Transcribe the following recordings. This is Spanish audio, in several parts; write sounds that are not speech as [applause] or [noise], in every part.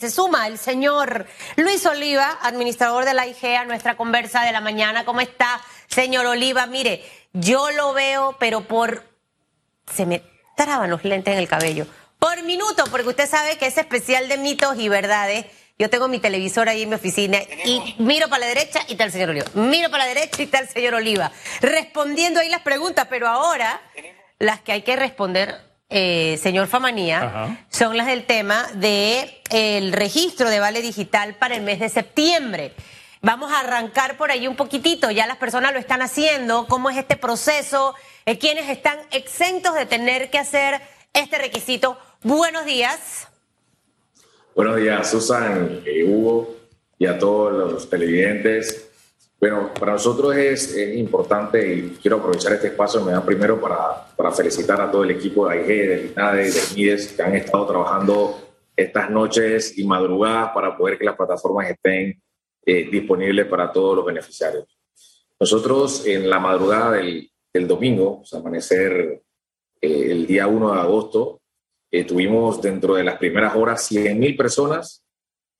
Se suma el señor Luis Oliva, administrador de la IG, a nuestra conversa de la mañana. ¿Cómo está, señor Oliva? Mire, yo lo veo, pero por... Se me traban los lentes en el cabello. Por minuto, porque usted sabe que es especial de mitos y verdades. Yo tengo mi televisor ahí en mi oficina y miro para la derecha y el señor Oliva. Miro para la derecha y está el señor Oliva. Respondiendo ahí las preguntas, pero ahora las que hay que responder eh, señor Famanía, son las del tema de el registro de Vale Digital para el mes de septiembre. Vamos a arrancar por ahí un poquitito, ya las personas lo están haciendo, cómo es este proceso, eh, quiénes están exentos de tener que hacer este requisito. Buenos días. Buenos días, Susan, eh, Hugo y a todos los televidentes. Bueno, para nosotros es, importante y quiero aprovechar este espacio, me da primero para, para felicitar a todo el equipo de AIG, del INADE del MIDES que han estado trabajando estas noches y madrugadas para poder que las plataformas estén eh, disponibles para todos los beneficiarios. Nosotros en la madrugada del, del domingo, o sea, amanecer eh, el día 1 de agosto, eh, tuvimos dentro de las primeras horas 100.000 personas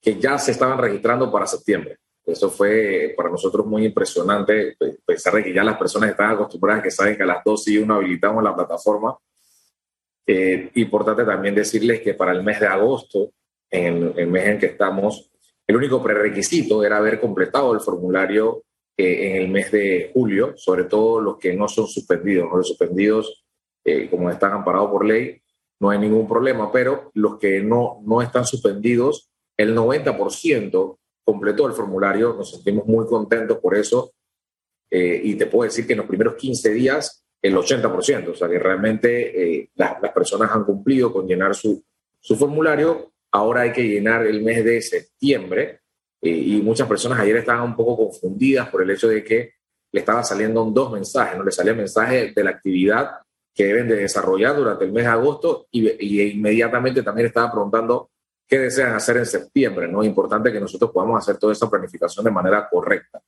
que ya se estaban registrando para septiembre. Eso fue para nosotros muy impresionante, pensar de que ya las personas están acostumbradas, que saben que a las 2 y 1 habilitamos la plataforma. Eh, importante también decirles que para el mes de agosto, en el, mes en que estamos, el único prerequisito era haber completado el formulario eh, en el mes de julio, sobre todo los que no son suspendidos. Los suspendidos, eh, como están amparados por ley, no hay ningún problema, pero los que no, no están suspendidos, el 90% completó el formulario, nos sentimos muy contentos por eso eh, y te puedo decir que en los primeros 15 días el 80%, o sea que realmente eh, las, personas han cumplido con llenar su, su formulario, ahora hay que llenar el mes de septiembre eh, y muchas personas ayer estaban un poco confundidas por el hecho de que le estaba saliendo dos mensajes, no le salía el mensaje de la actividad que deben de desarrollar durante el mes de agosto y, y inmediatamente también estaba preguntando qué desean hacer en septiembre. ¿no? Importante que nosotros podamos hacer toda esa planificación de manera correcta.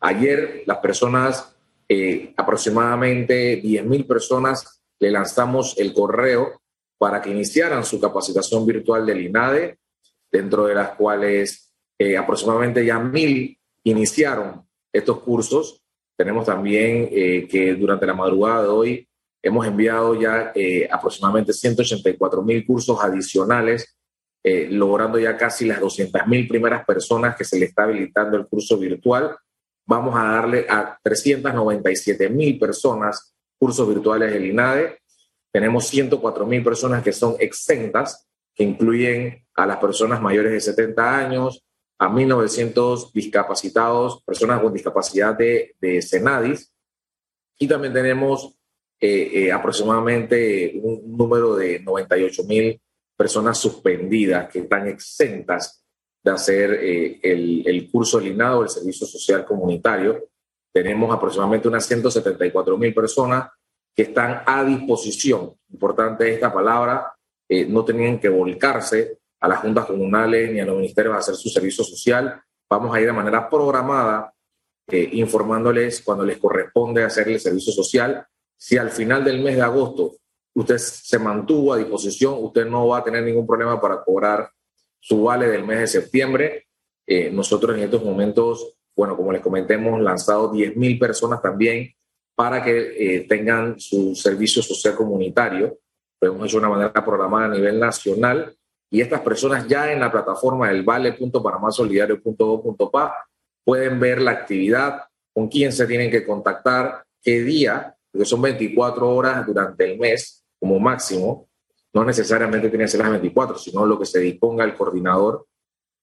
Ayer las personas, eh, aproximadamente 10.000 personas, le lanzamos el correo para que iniciaran su capacitación virtual del INADE, dentro de las cuales eh, aproximadamente ya 1.000 iniciaron estos cursos. Tenemos también eh, que durante la madrugada de hoy hemos enviado ya aproximadamente 184.000 cursos adicionales eh, logrando ya casi las 200.000 primeras personas que se le está habilitando el curso virtual. Vamos a darle a 397.000 personas cursos virtuales del INADE. Tenemos 104.000 personas que son exentas, que incluyen a las personas mayores de 70 años, a 1.900 discapacitados, personas con discapacidad de, de Senadis. Y también tenemos eh, eh, aproximadamente un número de 98.000 personas suspendidas que están exentas de hacer eh, el, curso alineado del servicio social comunitario. Tenemos aproximadamente unas 174 mil personas que están a disposición. Importante esta palabra, eh, no tenían que volcarse a las juntas comunales ni a los ministerios a hacer su servicio social. Vamos a ir de manera programada eh, informándoles cuando les corresponde hacer el servicio social. Si al final del mes de agosto usted se mantuvo a disposición, usted no va a tener ningún problema para cobrar su vale del mes de septiembre. Eh, nosotros en estos momentos, bueno, como les comenté, hemos lanzado 10.000 personas también para que eh, tengan su servicio social comunitario. Lo hemos hecho de una manera programada a nivel nacional y estas personas ya en la plataforma del vale.panamasolidario.gov.pa pueden ver la actividad, con quién se tienen que contactar, qué día, porque son 24 horas durante el mes como máximo, no necesariamente tiene que ser las 24, sino lo que se disponga el coordinador.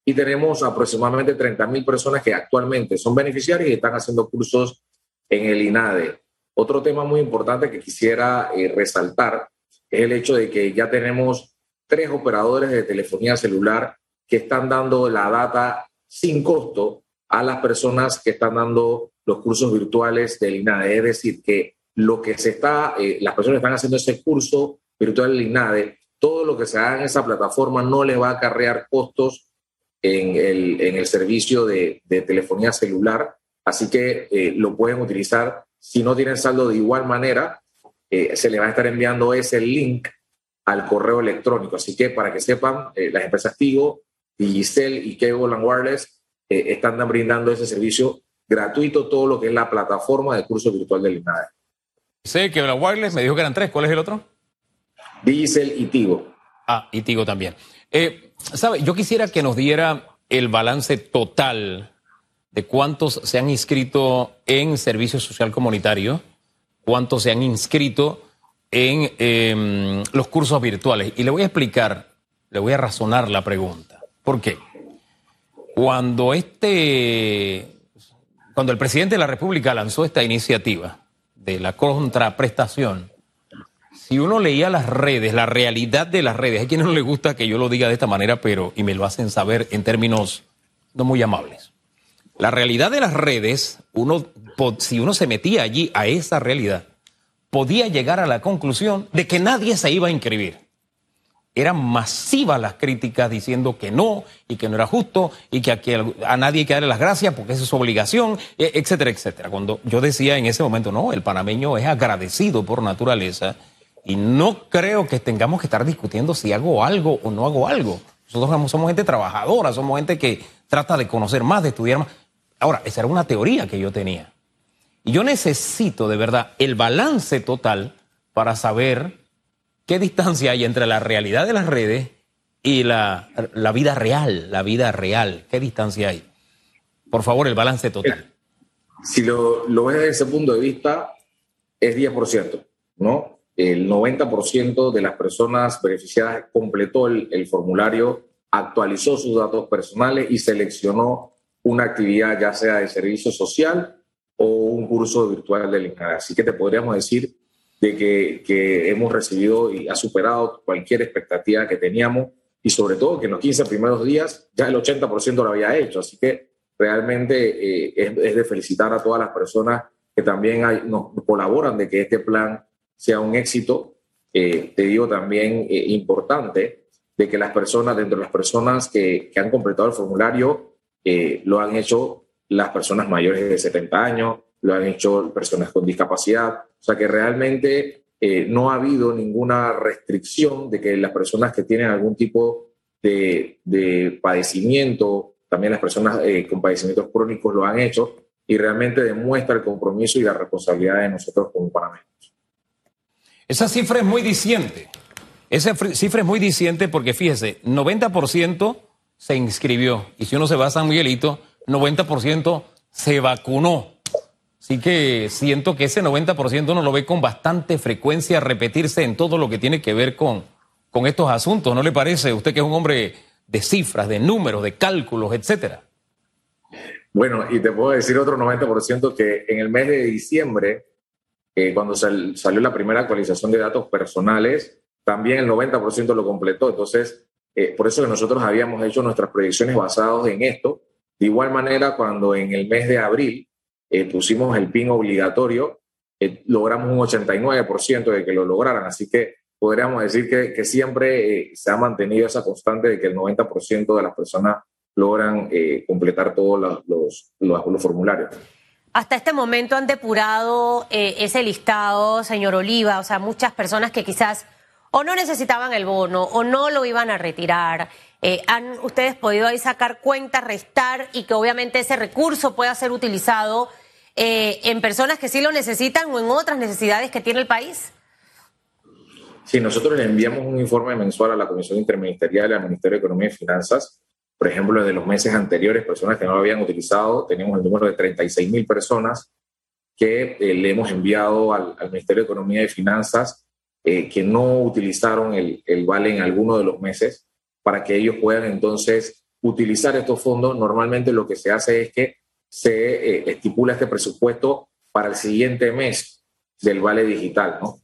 Y tenemos aproximadamente 30 mil personas que actualmente son beneficiarios y están haciendo cursos en el INADE. Otro tema muy importante que quisiera eh, resaltar es el hecho de que ya tenemos tres operadores de telefonía celular que están dando la data sin costo a las personas que están dando los cursos virtuales del INADE. Es decir, que lo que se está, eh, las personas están haciendo ese curso virtual del INADE, todo lo que se haga en esa plataforma no le va a acarrear costos en el, en el servicio de, de, telefonía celular, así que eh, lo pueden utilizar. Si no tienen saldo de igual manera, eh, se le va a estar enviando ese link al correo electrónico. Así que para que sepan, las empresas Tigo Digicel y Cable Wireless eh, están brindando ese servicio gratuito, todo lo que es la plataforma de curso virtual del INADE. Sé que la Wireless me dijo que eran tres. ¿Cuál es el otro? Digicel y Tigo. Ah, y Tigo también. Eh, ¿Sabe? Yo quisiera que nos diera el balance total de cuántos se han inscrito en servicio social comunitario, cuántos se han inscrito en em, los cursos virtuales. Y le voy a explicar, le voy a razonar la pregunta. ¿Por qué? Cuando este, cuando el presidente de la República lanzó esta iniciativa de la contraprestación, si uno leía las redes, la realidad de las redes, hay quienes no les gusta que yo lo diga de esta manera, pero y me lo hacen saber en términos no muy amables. La realidad de las redes, uno, si uno se metía allí a esa realidad, podía llegar a la conclusión de que nadie se iba a inscribir. Eran masivas las críticas diciendo que no y que no era justo y que a, nadie hay que darle las gracias porque esa es su obligación, e, etcétera, etcétera. Cuando yo decía en ese momento, no, el panameño es agradecido por naturaleza y no creo que tengamos que estar discutiendo si hago algo o no hago algo. Nosotros somos gente trabajadora, somos gente que trata de conocer más, de estudiar más. Ahora, esa era una teoría que yo tenía. Y yo necesito de verdad el balance total para saber qué distancia hay entre la realidad de las redes y la, vida real, la vida real. ¿Qué distancia hay? Por favor, el balance total. Si lo, lo ves desde ese punto de vista, es 10%, ¿no? El 90% de las personas beneficiadas completó el, el formulario, actualizó sus datos personales y seleccionó una actividad ya sea de servicio social o un curso virtual del INCAD. Así que te podríamos decir de que, que, hemos recibido y ha superado cualquier expectativa que teníamos y sobre todo que en los 15 primeros días ya el 80% lo había hecho. Así que realmente eh, es, de felicitar a todas las personas que también nos colaboran de que este plan sea un éxito. Eh, te digo también eh, importante de que las personas, dentro de las personas que, que han completado el formulario, lo han hecho las personas mayores de 70 años, lo han hecho personas con discapacidad. O sea que realmente eh, no ha habido ninguna restricción de que las personas que tienen algún tipo de, de padecimiento, también las personas eh, con padecimientos crónicos lo han hecho y realmente demuestra el compromiso y la responsabilidad de nosotros como panameños. Esa cifra es muy diciente. Esa cifra es muy diciente porque fíjese, 90% se inscribió y si uno se va a San Miguelito, 90% se vacunó. Así que siento que ese 90% uno lo ve con bastante frecuencia repetirse en todo lo que tiene que ver con, con estos asuntos. ¿No le parece? Usted que es un hombre de cifras, de números, de cálculos, etcétera. Bueno, y te puedo decir otro 90% que en el mes de diciembre, eh, cuando salió la primera actualización de datos personales, también el 90% lo completó. Entonces, eh, por eso que nosotros habíamos hecho nuestras proyecciones basadas en esto de igual manera, cuando en el mes de abril eh, pusimos el PIN obligatorio, eh, logramos un 89% de que lo lograran. Así que podríamos decir que, siempre eh, se ha mantenido esa constante de que el 90% de las personas logran completar todos los, los, formularios. Hasta este momento han depurado ese listado, señor Oliva, o sea, muchas personas que quizás o no necesitaban el bono o no lo iban a retirar. Eh, ¿Han ustedes podido ahí sacar cuenta, restar y que obviamente ese recurso pueda ser utilizado eh, en personas que sí lo necesitan o en otras necesidades que tiene el país? Sí, nosotros le enviamos un informe mensual a la Comisión Interministerial al Ministerio de Economía y Finanzas. Por ejemplo, de los meses anteriores, personas que no lo habían utilizado, tenemos el número de 36 mil personas que eh, le hemos enviado al, al Ministerio de Economía y Finanzas eh, que no utilizaron el, el, vale en alguno de los meses para que ellos puedan entonces utilizar estos fondos. Normalmente lo que se hace es que se eh, estipula este presupuesto para el siguiente mes del vale digital, ¿no?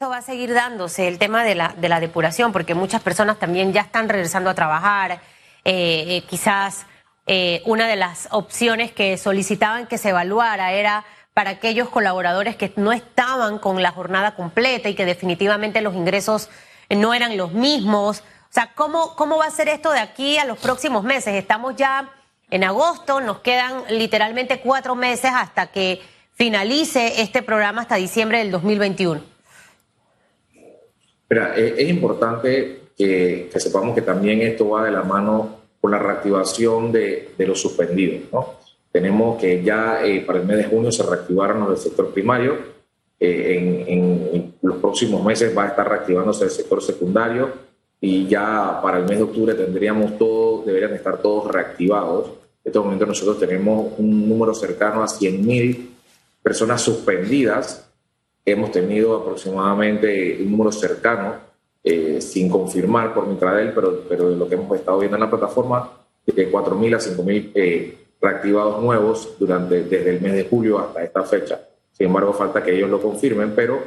Esto va a seguir dándose el tema de la, de la depuración, porque muchas personas también ya están regresando a trabajar. Eh, quizás una de las opciones que solicitaban que se evaluara era para aquellos colaboradores que no estaban con la jornada completa y que definitivamente los ingresos no eran los mismos. O sea, ¿cómo, cómo va a ser esto de aquí a los próximos meses? Estamos ya en agosto, nos quedan literalmente cuatro meses hasta que finalice este programa hasta diciembre del 2021. Mira, es importante que, sepamos que también esto va de la mano con la reactivación de, los suspendidos. Tenemos que ya eh, para el mes de junio se reactivaron del sector primario. Eh, en, en, los próximos meses va a estar reactivándose el sector secundario y ya para el mes de octubre tendríamos todo, deberían estar todos reactivados. En este momento nosotros tenemos un número cercano a 100.000 personas suspendidas. Hemos tenido aproximadamente un número cercano, eh, sin confirmar por Mitradel, pero, pero lo que hemos estado viendo en la plataforma, de 4.000 a 5.000 eh, reactivados nuevos durante, desde el mes de julio hasta esta fecha. Sin embargo, falta que ellos lo confirmen, pero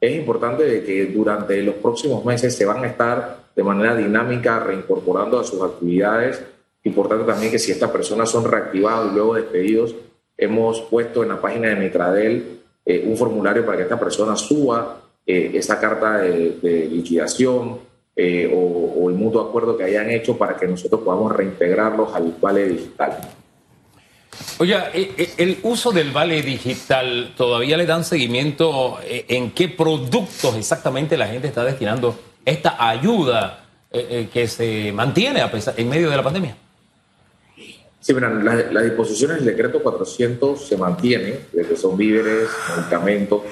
es importante de que durante los próximos meses se van a estar de manera dinámica reincorporando a sus actividades. Importante también que si estas personas son reactivadas y luego despedidos, hemos puesto en la página de Mitradel eh, un formulario para que esta persona suba eh, esa carta de, liquidación eh, o, el mutuo acuerdo que hayan hecho para que nosotros podamos reintegrarlos al vale digital. Oye, el uso del vale digital, ¿todavía le dan seguimiento en qué productos exactamente la gente está destinando esta ayuda que se mantiene a pesar, en medio de la pandemia? Sí, mira, las, disposiciones del decreto 400 se mantienen, que son víveres, medicamentos,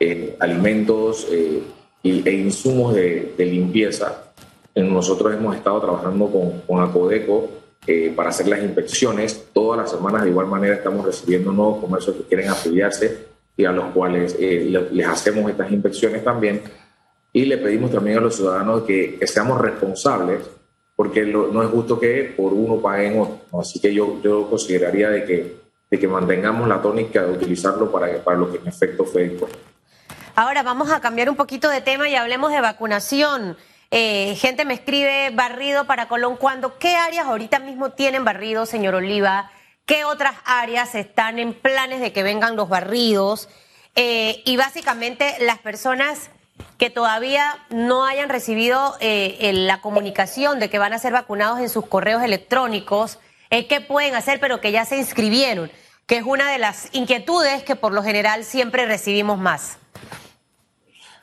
eh, alimentos eh, e insumos de, limpieza. Nosotros hemos estado trabajando con, con Acodeco eh, para hacer las inspecciones. Todas las semanas, de igual manera, estamos recibiendo nuevos comercios que quieren afiliarse y a los cuales les hacemos estas inspecciones también. Y le pedimos también a los ciudadanos que, seamos responsables porque no es justo que por uno paguen otro. Así que yo, yo consideraría de que, de que mantengamos la tónica de utilizarlo para, para lo que en efecto fue Ahora vamos a cambiar un poquito de tema y hablemos de vacunación. Eh, gente me escribe barrido para Colón. ¿Cuándo? ¿Qué áreas ahorita mismo tienen barrido, señor Oliva? ¿Qué otras áreas están en planes de que vengan los barridos? Eh, y básicamente las personas que todavía no hayan recibido eh, la comunicación de que van a ser vacunados en sus correos electrónicos, eh, ¿qué pueden hacer pero que ya se inscribieron? Que es una de las inquietudes que por lo general siempre recibimos más.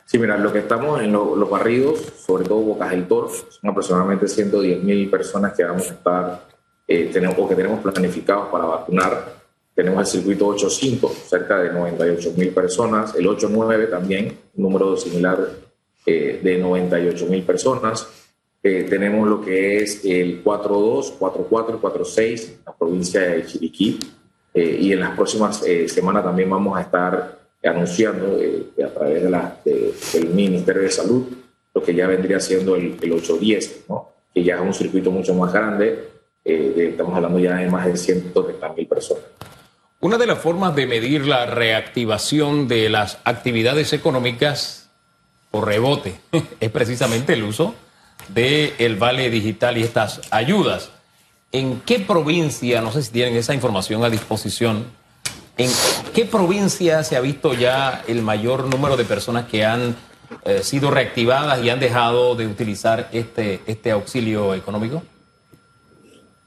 Sí, mira, lo que estamos en los barridos, sobre todo Bocas del Toro, son aproximadamente 110 mil personas que vamos a estar, eh, tenemos, o que tenemos planificados para vacunar tenemos el circuito 8.5, cerca de 98 mil personas. El 8.9 también, un número similar eh, de 98 mil personas. Eh, tenemos lo que es el 4.2, 4.4 y 4.6, la provincia de Chiriquí. Eh, y en las próximas semanas también vamos a estar anunciando a través de la, del Ministerio de Salud lo que ya vendría siendo el, el 8.10, ¿no? que ya es un circuito mucho más grande. estamos hablando ya de más de 130 mil personas. Una de las formas de medir la reactivación de las actividades económicas por rebote [laughs] es precisamente el uso del vale digital y estas ayudas. ¿En qué provincia, no sé si tienen esa información a disposición, en qué provincia se ha visto ya el mayor número de personas que han eh, sido reactivadas y han dejado de utilizar este, este auxilio económico?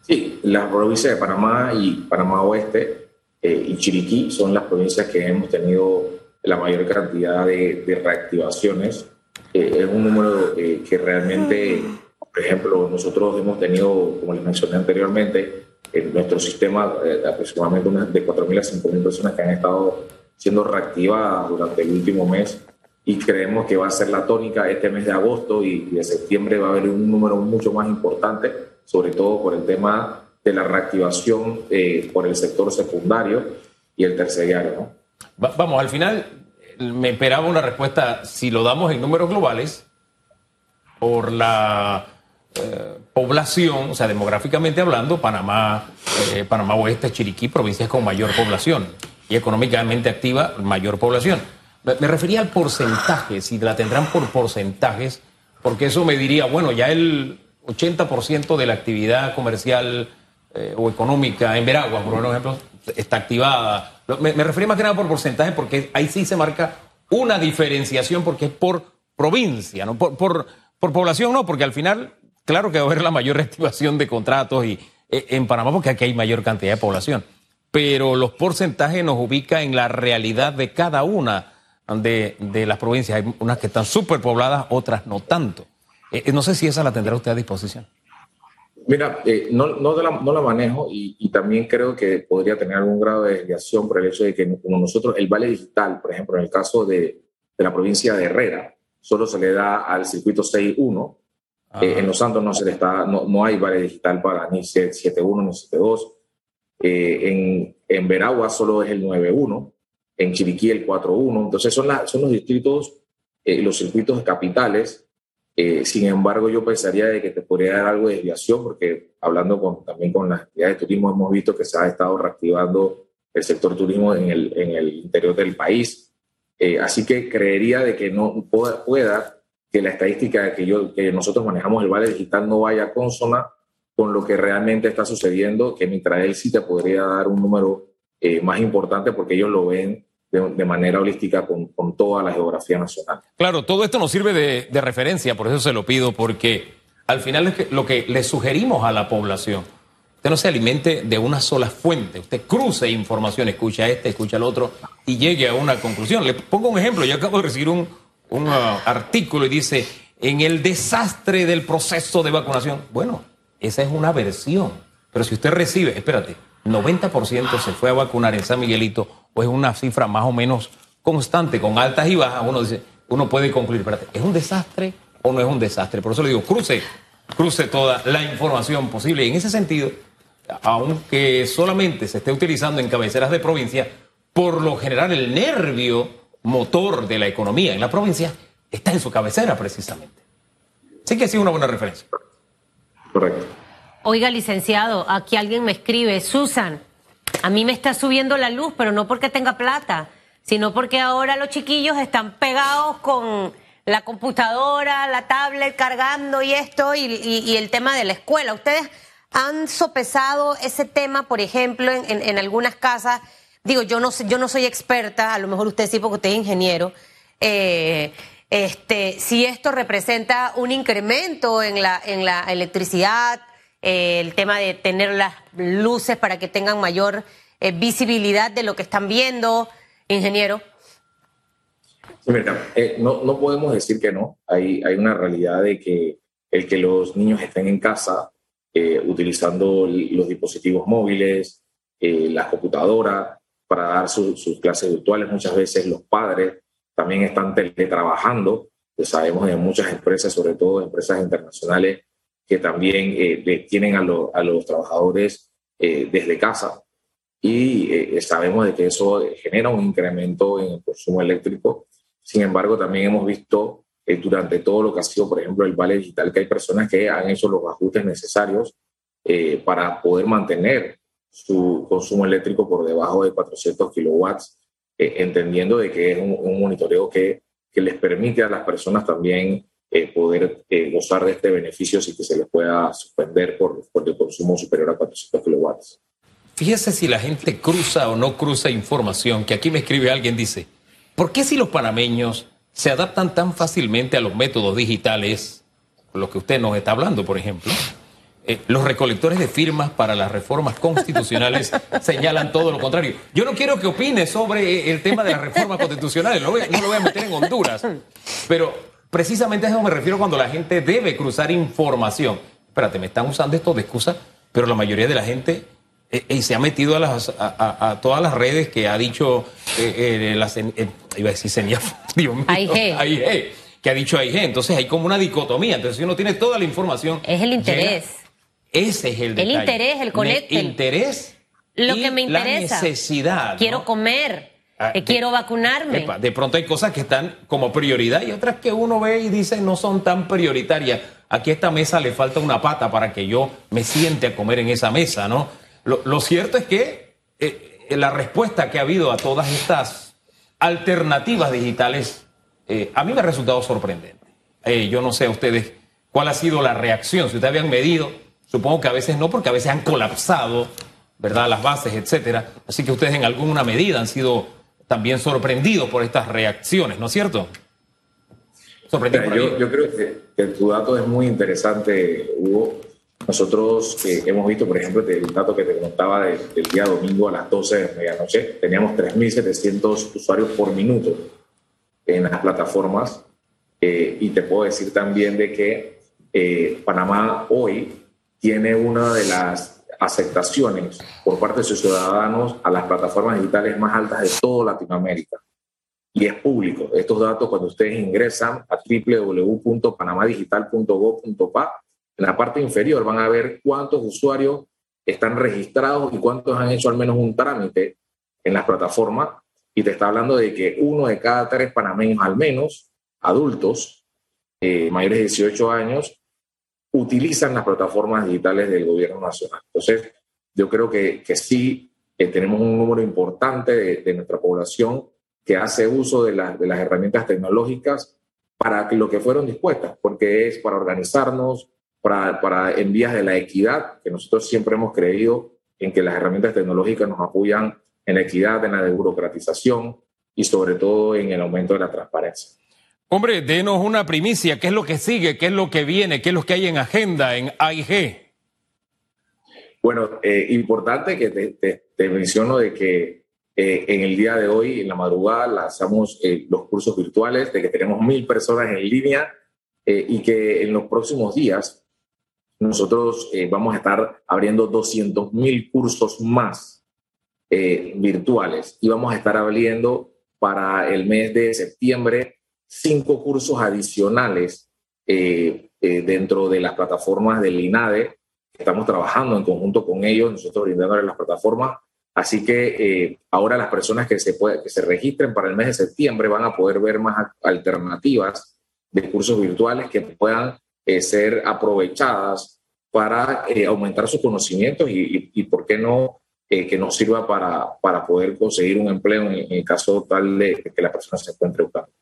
Sí, la provincia de Panamá y Panamá Oeste eh, y Chiriquí son las provincias que hemos tenido la mayor cantidad de, reactivaciones. Eh, es un número eh, que realmente, por ejemplo, nosotros hemos tenido, como les mencioné anteriormente, en nuestro sistema aproximadamente unas de 4.000 a 5.000 personas que han estado siendo reactivadas durante el último mes y creemos que va a ser la tónica este mes de agosto y, y de septiembre va a haber un número mucho más importante, sobre todo por el tema de la reactivación eh, por el sector secundario y el terciario. vamos, al final me esperaba una respuesta, si lo damos en números globales, por la eh, población, o sea, demográficamente hablando, Panamá, eh, Panamá Oeste, Chiriquí, provincias con mayor población y económicamente activa, mayor población. Me, me refería al porcentaje, si la tendrán por porcentajes, porque eso me diría, bueno, ya el 80% de la actividad comercial eh, o económica en Veragua, por ejemplo, está activada. Me, refería más que nada por porcentaje porque ahí sí se marca una diferenciación porque es por provincia, no por, por, población, no, porque al final, claro que va a haber la mayor [laughs] reactivación de contratos y, eh, en Panamá porque aquí hay mayor cantidad de población. Pero los porcentajes nos ubican en la realidad de cada una de, de las provincias. Hay unas que están súper pobladas, otras no tanto. Eh, no sé si esa la tendrá usted a disposición. Mira, eh, no, no, la, no, la, manejo y, y, también creo que podría tener algún grado de desviación por el hecho de que como nosotros, el vale digital, por ejemplo, en el caso de, de la provincia de Herrera, solo se le da al circuito 6.1. Eh, en Los Santos no, se le está, no, no hay vale digital para ni 7.1 ni 7.2. Eh, en, en Veragua solo es el 9.1. En Chiriquí el 4.1. Entonces son, la, son los distritos, eh, los circuitos capitales eh, sin embargo, yo pensaría de que te podría dar algo de desviación, porque hablando con, también con las actividades de turismo, hemos visto que se ha estado reactivando el sector turismo en el, en el interior del país. Eh, así que creería de que no pueda, pueda, que la estadística que, yo, que nosotros manejamos el vale digital no vaya consona con lo que realmente está sucediendo, que mientras él sí te podría dar un número eh, más importante porque ellos lo ven de, manera holística con, con, toda la geografía nacional. Claro, todo esto nos sirve de, de, referencia, por eso se lo pido, porque al final es que lo que le sugerimos a la población, usted no se alimente de una sola fuente, usted cruce información, escucha este, escucha el otro y llegue a una conclusión. Le pongo un ejemplo, yo acabo de recibir un, un uh, artículo y dice, en el desastre del proceso de vacunación, bueno, esa es una versión, pero si usted recibe, espérate, 90% se fue a vacunar en San Miguelito, o es una cifra más o menos constante, con altas y bajas, uno dice, uno puede concluir, espérate, ¿es un desastre o no es un desastre? Por eso le digo, cruce, cruce toda la información posible. Y en ese sentido, aunque solamente se esté utilizando en cabeceras de provincia, por lo general el nervio motor de la economía en la provincia está en su cabecera precisamente. Sí que ha sido una buena referencia. Correcto. Oiga, licenciado, aquí alguien me escribe, Susan, a mí me está subiendo la luz, pero no porque tenga plata, sino porque ahora los chiquillos están pegados con la computadora, la tablet cargando y esto, y, el tema de la escuela. ¿Ustedes han sopesado ese tema, por ejemplo, en, algunas casas? Digo, yo no, yo no soy experta, a lo mejor usted sí porque usted es ingeniero. Eh, este, si esto representa un incremento en la, en la electricidad, eh, el tema de tener las luces para que tengan mayor eh, visibilidad de lo que están viendo, ingeniero. Eh, no, no, podemos decir que no. Hay, hay una realidad de que el que los niños estén en casa utilizando los dispositivos móviles, las computadoras para dar sus clases virtuales, muchas veces los padres también están teletrabajando. Pues sabemos de muchas empresas, sobre todo empresas internacionales, que también eh, tienen a, a, los trabajadores eh, desde casa y eh, sabemos de que eso genera un incremento en el consumo eléctrico. Sin embargo, también hemos visto durante todo lo que ha sido, por ejemplo, el vale digital, que hay personas que han hecho los ajustes necesarios para poder mantener su consumo eléctrico por debajo de 400 kilowatts, entendiendo de que es un, un monitoreo que, que les permite a las personas también eh, poder eh, gozar de este beneficio sin que se les pueda suspender por, por el consumo superior a 400 kilowatts. Fíjese si la gente cruza o no cruza información, que aquí me escribe alguien, dice, ¿por qué si los panameños se adaptan tan fácilmente a los métodos digitales, lo que usted nos está hablando, por ejemplo? Eh, los recolectores de firmas para las reformas constitucionales [laughs] señalan todo lo contrario. Yo no quiero que opine sobre el tema de las reformas constitucionales, no, no lo voy a meter en Honduras, pero Precisamente a eso me refiero cuando la gente debe cruzar información. Espérate, me están usando esto de excusa, pero la mayoría de la gente eh, eh, se ha metido a, las, a, todas las redes que ha dicho, eh, iba a decir señal, [laughs] Dios mío, AIG. que ha dicho AIG. Entonces hay como una dicotomía. Entonces si uno tiene toda la información. Es el interés. ese es el detalle. El interés, el conecte. interés. Lo que me interesa. La necesidad. Quiero comer. Ah, quiero vacunarme. de pronto hay cosas que están como prioridad y otras que uno ve y dice no son tan prioritarias. Aquí a esta mesa le falta una pata para que yo me siente a comer en esa mesa, ¿no? Lo, cierto es que eh, la respuesta que ha habido a todas estas alternativas digitales eh, a mí me ha resultado sorprendente. Eh, yo no sé a ustedes cuál ha sido la reacción, si ustedes habían medido, supongo que a veces no, porque a veces han colapsado, ¿verdad? Las bases, etcétera. Así que ustedes en alguna medida han sido también sorprendido por estas reacciones, ¿no es cierto? Sorprendido yo, yo, creo que, tu dato es muy interesante, Hugo. Nosotros eh, hemos visto, por ejemplo, el dato que te contaba del, día domingo a las 12 de medianoche, teníamos 3.700 usuarios por minuto en las plataformas. Eh, y te puedo decir también de que eh, Panamá hoy tiene una de las aceptaciones por parte de sus ciudadanos a las plataformas digitales más altas de toda Latinoamérica. Y es público. Estos datos, cuando ustedes ingresan a www.panamadigital.gov.pa, en la parte inferior van a ver cuántos usuarios están registrados y cuántos han hecho al menos un trámite en las plataformas. Y te está hablando de que uno de cada tres panameños, al menos adultos, eh, mayores de 18 años, utilizan las plataformas digitales del gobierno nacional. Entonces, yo creo que, que sí que tenemos un número importante de, nuestra población que hace uso de, de las herramientas tecnológicas para lo que fueron dispuestas, porque es para organizarnos, para, para en vías de la equidad, que nosotros siempre hemos creído en que las herramientas tecnológicas nos apoyan en la equidad, en la desburocratización y sobre todo en el aumento de la transparencia. Hombre, denos una primicia, ¿qué es lo que sigue? ¿Qué es lo que viene? ¿Qué es lo que hay en agenda en AIG? Bueno, eh, importante que te, menciono de que eh, en el día de hoy, en la madrugada, lanzamos eh, los cursos virtuales, de que tenemos mil personas en línea y que en los próximos días nosotros vamos a estar abriendo 200 mil cursos más virtuales y vamos a estar abriendo para el mes de septiembre cinco cursos adicionales eh, eh, dentro de las plataformas del INADE. Estamos trabajando en conjunto con ellos, nosotros brindándoles las plataformas. Así que eh, ahora las personas que se, que se registren para el mes de septiembre van a poder ver más alternativas de cursos virtuales que puedan ser aprovechadas para aumentar sus conocimientos y, y, ¿por qué no que nos sirva para, para poder conseguir un empleo en, el caso tal de que la persona se encuentre buscando.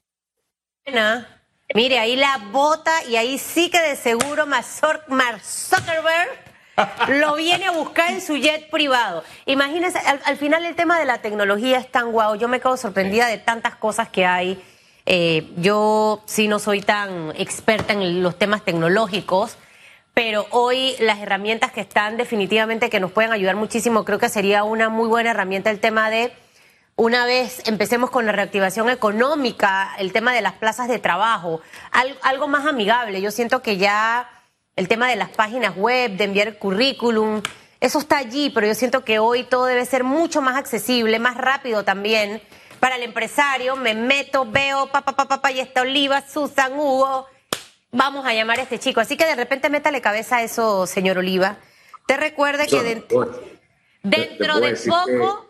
Mire, ahí la bota y ahí sí que de seguro Mark Zuckerberg [laughs] lo viene a buscar en su jet privado. Imagínense, al, final el tema de la tecnología es tan guau. Yo me quedo sorprendida de tantas cosas que hay. Eh, yo sí no soy tan experta en los temas tecnológicos, pero hoy las herramientas que están definitivamente que nos pueden ayudar muchísimo, creo que sería una muy buena herramienta el tema de una vez empecemos con la reactivación económica, el tema de las plazas de trabajo, algo más amigable. Yo siento que ya el tema de las páginas web, de enviar currículum, eso está allí, pero yo siento que hoy todo debe ser mucho más accesible, más rápido también. Para el empresario, me meto, veo, papá, papá, papá, y está Oliva, Susan, Hugo, vamos a llamar a este chico. Así que de repente métale cabeza a eso, señor Oliva. Te recuerde que dentro, dentro de poco...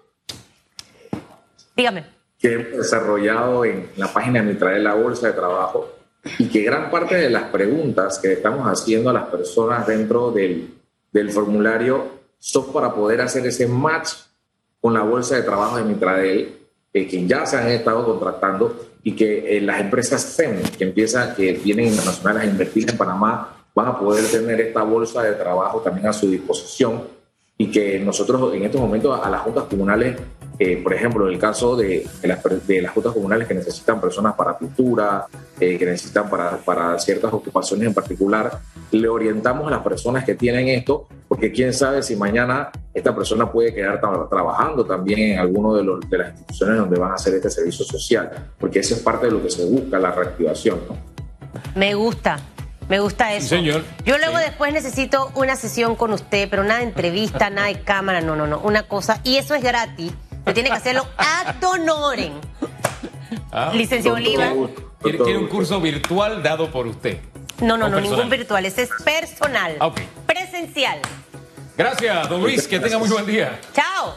Dígame. Que hemos desarrollado en la página de de la Bolsa de Trabajo y que gran parte de las preguntas que estamos haciendo a las personas dentro del, del formulario son para poder hacer ese match con la Bolsa de Trabajo de Mitradel, eh, que ya se han estado contratando y que eh, las empresas FEM, que empiezan, que vienen internacionales a invertir en Panamá, van a poder tener esta bolsa de trabajo también a su disposición y que nosotros en estos momentos a las juntas comunales eh, por ejemplo, en el caso de, las, de, las juntas comunales que necesitan personas para pintura, eh, que necesitan para, para, ciertas ocupaciones en particular, le orientamos a las personas que tienen esto, porque quién sabe si mañana esta persona puede quedar trabajando también en alguno de, los, de las instituciones donde van a hacer este servicio social, porque eso es parte de lo que se busca, la reactivación. ¿no? Me gusta. Me gusta eso. señor. Yo luego después necesito una sesión con usted, pero nada de entrevista, [laughs] nada de cámara, no, no, no. Una cosa, y eso es gratis tiene que hacerlo ad honorem. Ah, Licenciado Oliva. ¿Quiere, un curso virtual dado por usted? No, no, no, ningún virtual. Ese es personal. Presencial. Gracias, don Luis. Que tenga muy buen día. Chao.